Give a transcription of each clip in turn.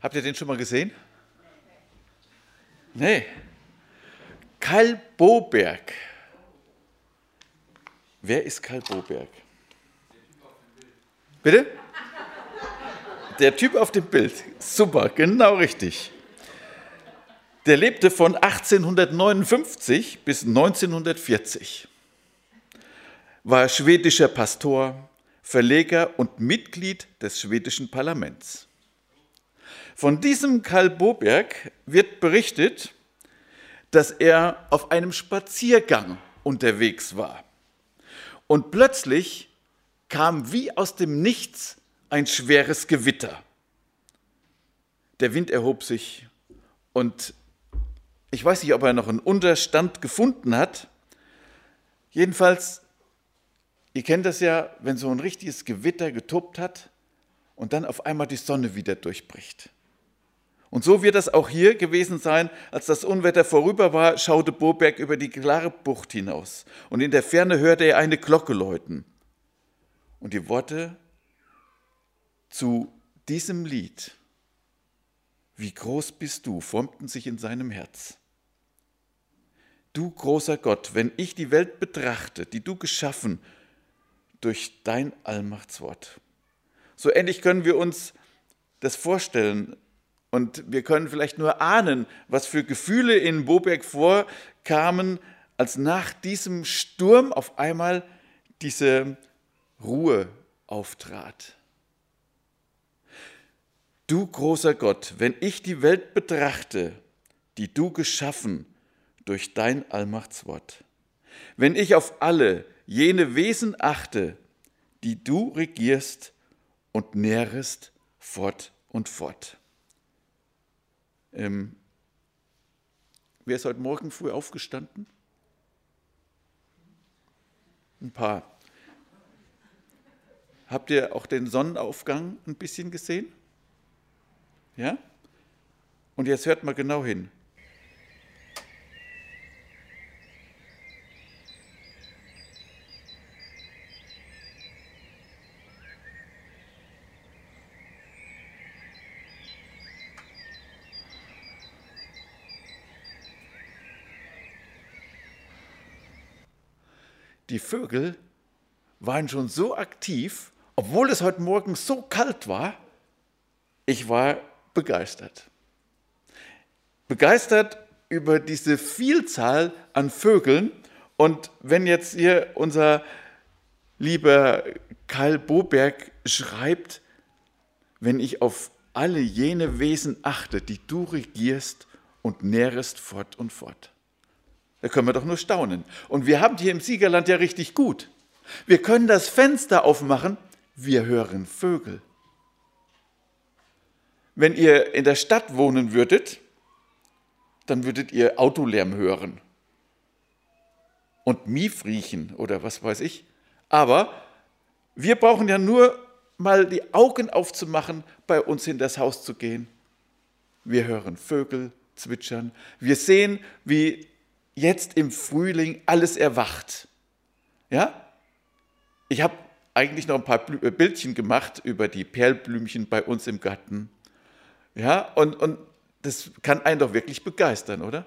Habt ihr den schon mal gesehen? Nee. Karl Boberg. Wer ist Karl Boberg? Bitte? Der Typ auf dem Bild. Super, genau richtig. Der lebte von 1859 bis 1940. War schwedischer Pastor, Verleger und Mitglied des schwedischen Parlaments. Von diesem Karl Boberg wird berichtet, dass er auf einem Spaziergang unterwegs war. Und plötzlich kam wie aus dem Nichts ein schweres Gewitter. Der Wind erhob sich und ich weiß nicht, ob er noch einen Unterstand gefunden hat. Jedenfalls, ihr kennt das ja, wenn so ein richtiges Gewitter getobt hat und dann auf einmal die Sonne wieder durchbricht. Und so wird das auch hier gewesen sein. Als das Unwetter vorüber war, schaute Boberg über die klare Bucht hinaus. Und in der Ferne hörte er eine Glocke läuten. Und die Worte zu diesem Lied, wie groß bist du, formten sich in seinem Herz. Du großer Gott, wenn ich die Welt betrachte, die du geschaffen durch dein Allmachtswort. So ähnlich können wir uns das vorstellen, und wir können vielleicht nur ahnen, was für Gefühle in Boberg vorkamen, als nach diesem Sturm auf einmal diese Ruhe auftrat. Du großer Gott, wenn ich die Welt betrachte, die du geschaffen durch dein Allmachtswort, wenn ich auf alle jene Wesen achte, die du regierst und nährest fort und fort. Ähm, wer ist heute Morgen früh aufgestanden? Ein paar. Habt ihr auch den Sonnenaufgang ein bisschen gesehen? Ja? Und jetzt hört mal genau hin. Die Vögel waren schon so aktiv, obwohl es heute Morgen so kalt war. Ich war begeistert. Begeistert über diese Vielzahl an Vögeln. Und wenn jetzt hier unser lieber Karl Boberg schreibt, wenn ich auf alle jene Wesen achte, die du regierst und nährest fort und fort. Da können wir doch nur staunen. Und wir haben hier im Siegerland ja richtig gut. Wir können das Fenster aufmachen, wir hören Vögel. Wenn ihr in der Stadt wohnen würdet, dann würdet ihr Autolärm hören und Mief riechen oder was weiß ich. Aber wir brauchen ja nur mal die Augen aufzumachen, bei uns in das Haus zu gehen. Wir hören Vögel zwitschern. Wir sehen, wie jetzt im Frühling alles erwacht. Ja? Ich habe eigentlich noch ein paar äh, Bildchen gemacht über die Perlblümchen bei uns im Garten. Ja, und, und das kann einen doch wirklich begeistern, oder?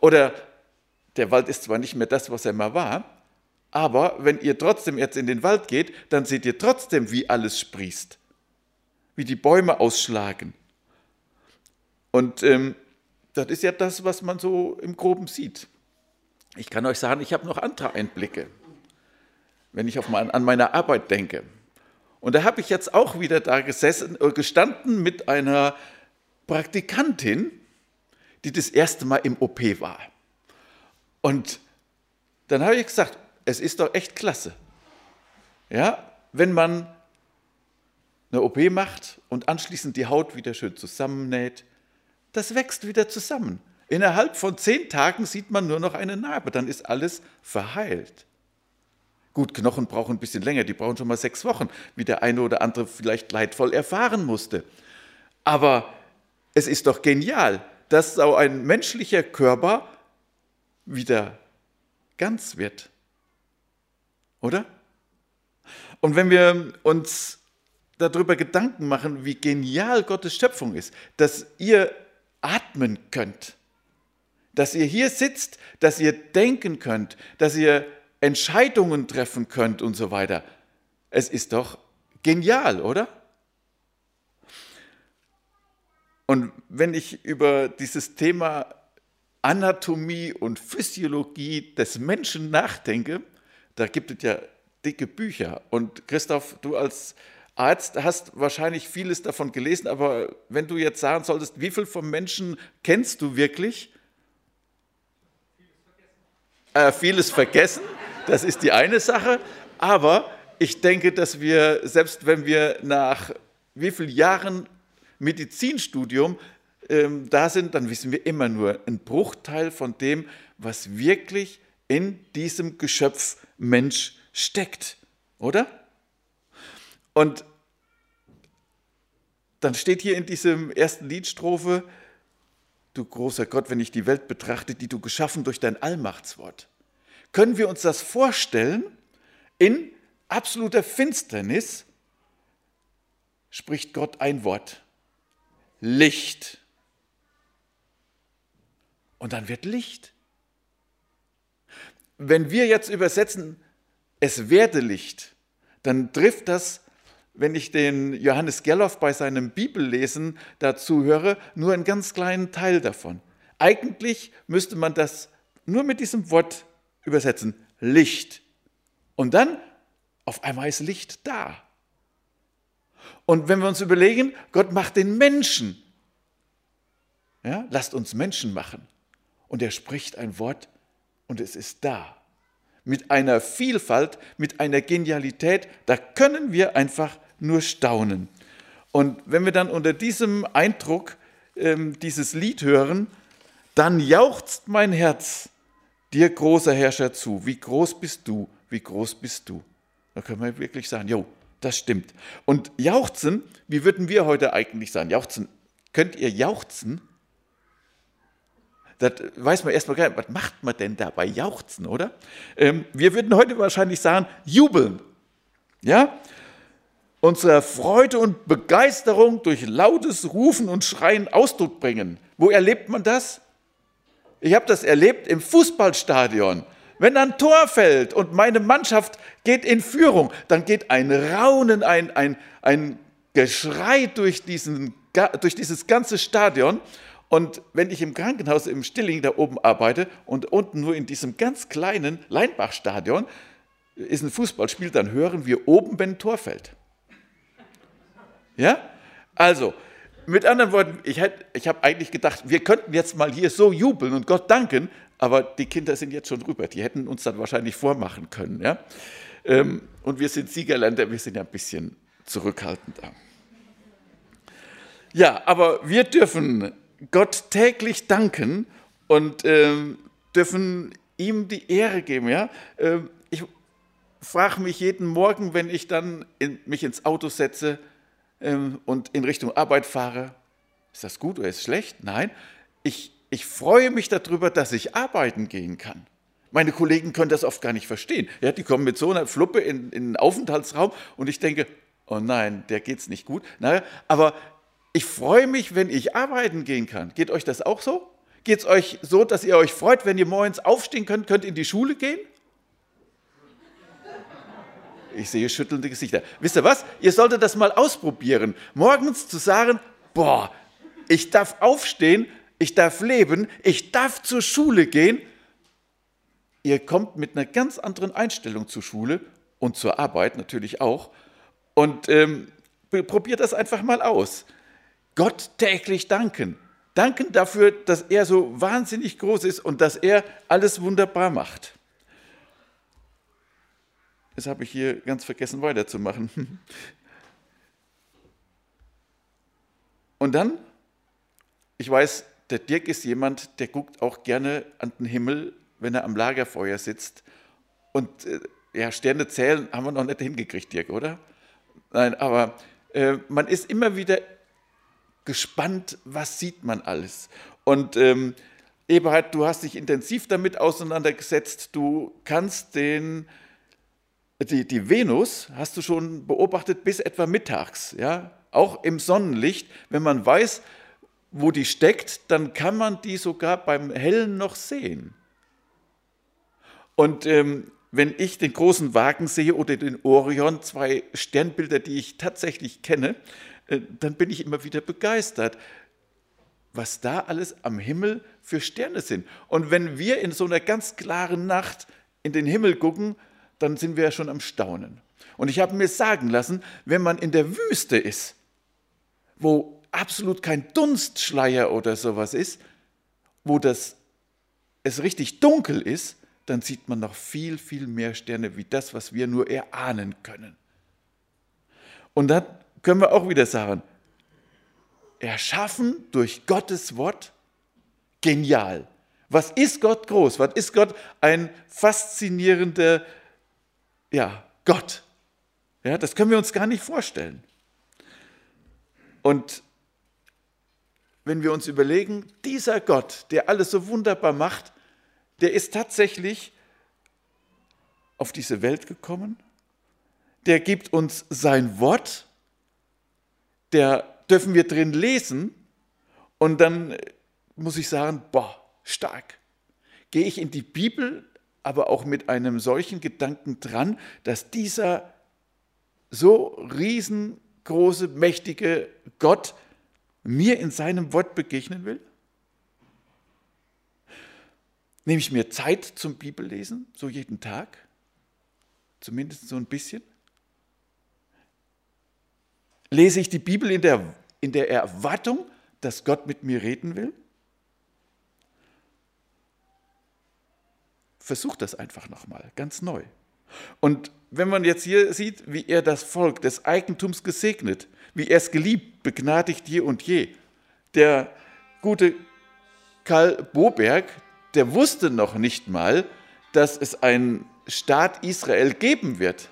Oder der Wald ist zwar nicht mehr das, was er mal war, aber wenn ihr trotzdem jetzt in den Wald geht, dann seht ihr trotzdem, wie alles sprießt, wie die Bäume ausschlagen. Und ähm, das ist ja das, was man so im Groben sieht. Ich kann euch sagen, ich habe noch andere Einblicke, wenn ich mein, an meine Arbeit denke. Und da habe ich jetzt auch wieder da gesessen, äh, gestanden mit einer Praktikantin, die das erste Mal im OP war. Und dann habe ich gesagt, es ist doch echt klasse. Ja, wenn man eine OP macht und anschließend die Haut wieder schön zusammennäht, das wächst wieder zusammen. Innerhalb von zehn Tagen sieht man nur noch eine Narbe, dann ist alles verheilt. Gut, Knochen brauchen ein bisschen länger, die brauchen schon mal sechs Wochen, wie der eine oder andere vielleicht leidvoll erfahren musste. Aber es ist doch genial, dass so ein menschlicher Körper wieder ganz wird. Oder? Und wenn wir uns darüber Gedanken machen, wie genial Gottes Schöpfung ist, dass ihr atmen könnt, dass ihr hier sitzt, dass ihr denken könnt, dass ihr Entscheidungen treffen könnt und so weiter. Es ist doch genial, oder? Und wenn ich über dieses Thema Anatomie und Physiologie des Menschen nachdenke, da gibt es ja dicke Bücher. Und Christoph, du als Arzt hast wahrscheinlich vieles davon gelesen, aber wenn du jetzt sagen solltest, wie viel vom Menschen kennst du wirklich? Äh, vieles vergessen, das ist die eine Sache. Aber ich denke, dass wir, selbst wenn wir nach wie vielen Jahren Medizinstudium ähm, da sind, dann wissen wir immer nur einen Bruchteil von dem, was wirklich in diesem Geschöpf Mensch steckt, oder? Und dann steht hier in diesem ersten Liedstrophe, du großer Gott, wenn ich die Welt betrachte, die du geschaffen durch dein Allmachtswort. Können wir uns das vorstellen? In absoluter Finsternis spricht Gott ein Wort. Licht. Und dann wird Licht. Wenn wir jetzt übersetzen, es werde Licht, dann trifft das, wenn ich den Johannes Gerloff bei seinem Bibellesen dazu höre, nur einen ganz kleinen Teil davon. Eigentlich müsste man das nur mit diesem Wort übersetzen, Licht. Und dann auf einmal ist Licht da. Und wenn wir uns überlegen, Gott macht den Menschen. Ja, lasst uns Menschen machen. Und er spricht ein Wort und es ist da. Mit einer Vielfalt, mit einer Genialität, da können wir einfach nur staunen. Und wenn wir dann unter diesem Eindruck ähm, dieses Lied hören, dann jauchzt mein Herz dir großer Herrscher zu. Wie groß bist du? Wie groß bist du? Da können wir wirklich sagen, jo, das stimmt. Und jauchzen, wie würden wir heute eigentlich sagen? Jauchzen, könnt ihr jauchzen? Das weiß man erstmal gar nicht, was macht man denn dabei jauchzen, oder? Ähm, wir würden heute wahrscheinlich sagen, jubeln. Ja? Unserer Freude und Begeisterung durch lautes Rufen und Schreien Ausdruck bringen. Wo erlebt man das? Ich habe das erlebt im Fußballstadion. Wenn ein Tor fällt und meine Mannschaft geht in Führung, dann geht ein Raunen, ein, ein, ein Geschrei durch, diesen, durch dieses ganze Stadion. Und wenn ich im Krankenhaus im Stilling da oben arbeite und unten nur in diesem ganz kleinen Leinbach-Stadion ist ein Fußballspiel, dann hören wir oben, wenn ein Tor fällt. Ja? Also, mit anderen Worten, ich, ich habe eigentlich gedacht, wir könnten jetzt mal hier so jubeln und Gott danken, aber die Kinder sind jetzt schon drüber. Die hätten uns dann wahrscheinlich vormachen können. Ja? Ähm, und wir sind Siegerländer, wir sind ja ein bisschen zurückhaltender. Ja, aber wir dürfen Gott täglich danken und ähm, dürfen ihm die Ehre geben. Ja? Ähm, ich frage mich jeden Morgen, wenn ich dann in, mich ins Auto setze ähm, und in Richtung Arbeit fahre, ist das gut oder ist es schlecht? Nein, ich ich freue mich darüber, dass ich arbeiten gehen kann. Meine Kollegen können das oft gar nicht verstehen. Ja, die kommen mit so einer Fluppe in, in den Aufenthaltsraum und ich denke, oh nein, der geht es nicht gut. Naja, aber ich freue mich, wenn ich arbeiten gehen kann. Geht euch das auch so? Geht es euch so, dass ihr euch freut, wenn ihr morgens aufstehen könnt, könnt in die Schule gehen? Ich sehe schüttelnde Gesichter. Wisst ihr was? Ihr solltet das mal ausprobieren. Morgens zu sagen, boah, ich darf aufstehen, ich darf leben, ich darf zur Schule gehen. Ihr kommt mit einer ganz anderen Einstellung zur Schule und zur Arbeit natürlich auch. Und ähm, probiert das einfach mal aus. Gott täglich danken. Danken dafür, dass er so wahnsinnig groß ist und dass er alles wunderbar macht. Das habe ich hier ganz vergessen weiterzumachen. Und dann, ich weiß, der Dirk ist jemand, der guckt auch gerne an den Himmel, wenn er am Lagerfeuer sitzt. Und äh, ja, Sterne zählen haben wir noch nicht hingekriegt, Dirk, oder? Nein, aber äh, man ist immer wieder gespannt, was sieht man alles. Und ähm, Eberhard, du hast dich intensiv damit auseinandergesetzt. Du kannst den die, die Venus hast du schon beobachtet bis etwa mittags, ja, auch im Sonnenlicht. Wenn man weiß, wo die steckt, dann kann man die sogar beim Hellen noch sehen. Und ähm, wenn ich den großen Wagen sehe oder den Orion, zwei Sternbilder, die ich tatsächlich kenne, äh, dann bin ich immer wieder begeistert, was da alles am Himmel für Sterne sind. Und wenn wir in so einer ganz klaren Nacht in den Himmel gucken, dann sind wir ja schon am Staunen. Und ich habe mir sagen lassen, wenn man in der Wüste ist, wo absolut kein Dunstschleier oder sowas ist, wo das, es richtig dunkel ist, dann sieht man noch viel, viel mehr Sterne wie das, was wir nur erahnen können. Und dann können wir auch wieder sagen, erschaffen durch Gottes Wort, genial. Was ist Gott groß? Was ist Gott ein faszinierender ja, Gott? Ja, das können wir uns gar nicht vorstellen. Und wenn wir uns überlegen, dieser Gott, der alles so wunderbar macht, der ist tatsächlich auf diese Welt gekommen, der gibt uns sein Wort, der dürfen wir drin lesen und dann muss ich sagen, boah, stark. Gehe ich in die Bibel, aber auch mit einem solchen Gedanken dran, dass dieser so riesengroße, mächtige Gott mir in seinem Wort begegnen will? Nehme ich mir Zeit zum Bibellesen, so jeden Tag? Zumindest so ein bisschen? Lese ich die Bibel in der, in der Erwartung, dass Gott mit mir reden will? Versuch das einfach nochmal, ganz neu. Und wenn man jetzt hier sieht, wie er das Volk des Eigentums gesegnet, wie er es geliebt, begnadigt je und je. Der gute Karl Boberg, der wusste noch nicht mal, dass es einen Staat Israel geben wird.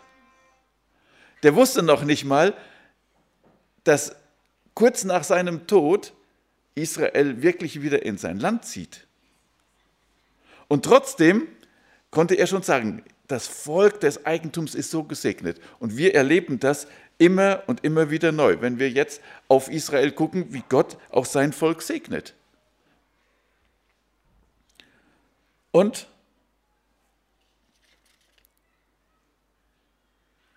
Der wusste noch nicht mal, dass kurz nach seinem Tod Israel wirklich wieder in sein Land zieht. Und trotzdem konnte er schon sagen, das Volk des Eigentums ist so gesegnet. Und wir erleben das immer und immer wieder neu, wenn wir jetzt auf Israel gucken, wie Gott auch sein Volk segnet. Und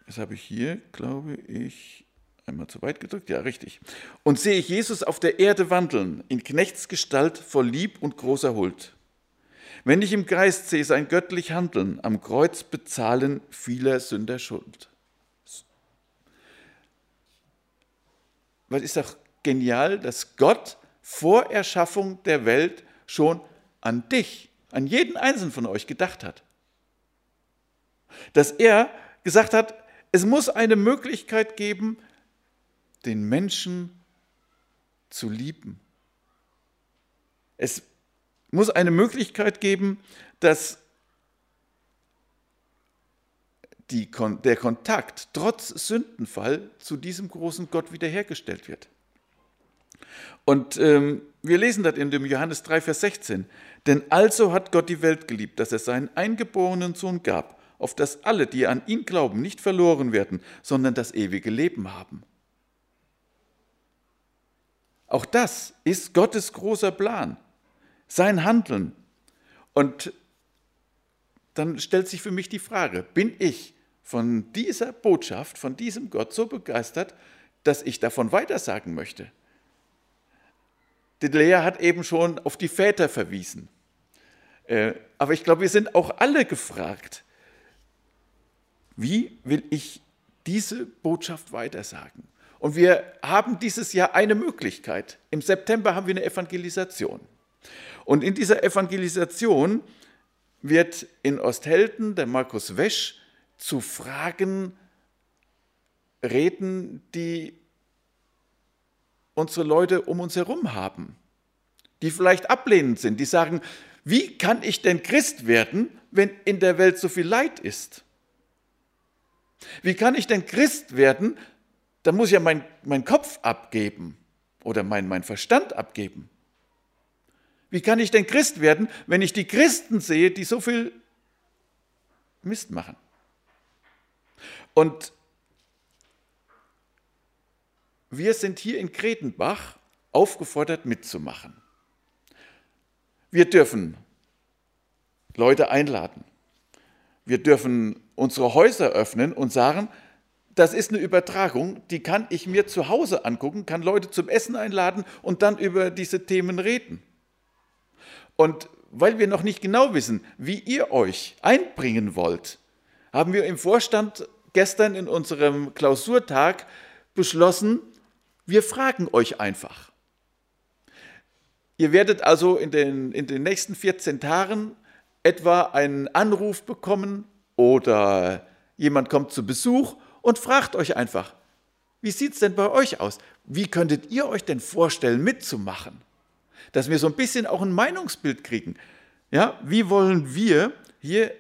das habe ich hier, glaube ich, einmal zu weit gedrückt, ja, richtig. Und sehe ich Jesus auf der Erde wandeln, in Knechtsgestalt voll Lieb und großer Huld. Wenn ich im Geist sehe sein göttlich Handeln, am Kreuz bezahlen vieler Sünder Schuld. Weil ist doch genial, dass Gott vor Erschaffung der Welt schon an dich, an jeden einzelnen von euch gedacht hat. Dass er gesagt hat, es muss eine Möglichkeit geben, den Menschen zu lieben. Es muss eine Möglichkeit geben, dass die, der Kontakt trotz Sündenfall zu diesem großen Gott wiederhergestellt wird. Und ähm, wir lesen das in dem Johannes 3, Vers 16. Denn also hat Gott die Welt geliebt, dass er seinen eingeborenen Sohn gab, auf dass alle, die an ihn glauben, nicht verloren werden, sondern das ewige Leben haben. Auch das ist Gottes großer Plan, sein Handeln. Und dann stellt sich für mich die Frage, bin ich von dieser Botschaft, von diesem Gott so begeistert, dass ich davon weitersagen möchte? Die hat eben schon auf die Väter verwiesen. Äh, aber ich glaube, wir sind auch alle gefragt, wie will ich diese Botschaft weitersagen? Und wir haben dieses Jahr eine Möglichkeit. Im September haben wir eine Evangelisation. Und in dieser Evangelisation wird in Osthelden der Markus Wesch zu Fragen reden, die unsere Leute um uns herum haben, die vielleicht ablehnend sind, die sagen, wie kann ich denn Christ werden, wenn in der Welt so viel Leid ist? Wie kann ich denn Christ werden, dann muss ich ja meinen mein Kopf abgeben oder mein, mein Verstand abgeben. Wie kann ich denn Christ werden, wenn ich die Christen sehe, die so viel Mist machen? Und wir sind hier in Gretenbach aufgefordert mitzumachen. Wir dürfen Leute einladen. Wir dürfen unsere Häuser öffnen und sagen, das ist eine Übertragung, die kann ich mir zu Hause angucken, kann Leute zum Essen einladen und dann über diese Themen reden. Und weil wir noch nicht genau wissen, wie ihr euch einbringen wollt, haben wir im Vorstand gestern in unserem Klausurtag beschlossen, wir fragen euch einfach. Ihr werdet also in den, in den nächsten 14 Tagen etwa einen Anruf bekommen oder jemand kommt zu Besuch und fragt euch einfach, wie sieht es denn bei euch aus? Wie könntet ihr euch denn vorstellen, mitzumachen? Dass wir so ein bisschen auch ein Meinungsbild kriegen. Ja, wie wollen wir hier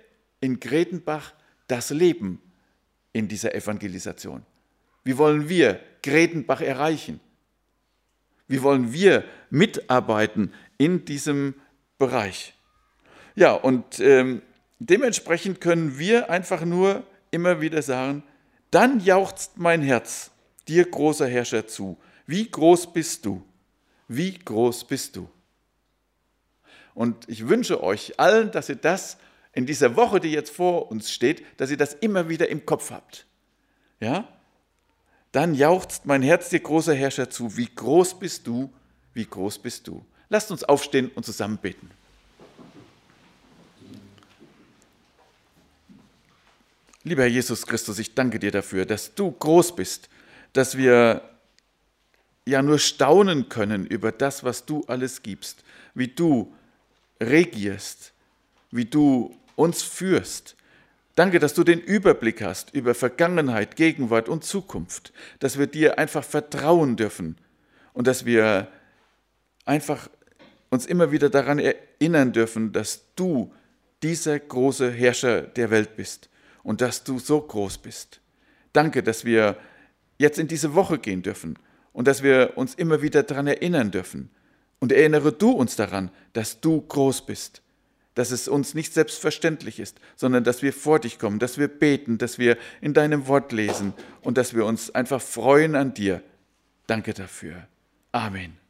in Gretenbach das Leben in dieser Evangelisation? Wie wollen wir Gretenbach erreichen? Wie wollen wir mitarbeiten in diesem Bereich? Ja, und ähm, dementsprechend können wir einfach nur immer wieder sagen, dann jauchzt mein Herz dir, großer Herrscher, zu. Wie groß bist du? Wie groß bist du? Und ich wünsche euch allen, dass ihr das in dieser Woche, die jetzt vor uns steht, dass ihr das immer wieder im Kopf habt. Ja? Dann jauchzt mein Herz dir, großer Herrscher, zu. Wie groß bist du? Wie groß bist du? Lasst uns aufstehen und zusammen beten. Lieber Herr Jesus Christus, ich danke dir dafür, dass du groß bist, dass wir ja nur staunen können über das, was du alles gibst, wie du regierst, wie du uns führst. Danke, dass du den Überblick hast über Vergangenheit, Gegenwart und Zukunft, dass wir dir einfach vertrauen dürfen und dass wir einfach uns immer wieder daran erinnern dürfen, dass du dieser große Herrscher der Welt bist und dass du so groß bist. Danke, dass wir jetzt in diese Woche gehen dürfen und dass wir uns immer wieder daran erinnern dürfen. Und erinnere du uns daran, dass du groß bist, dass es uns nicht selbstverständlich ist, sondern dass wir vor dich kommen, dass wir beten, dass wir in deinem Wort lesen und dass wir uns einfach freuen an dir. Danke dafür. Amen.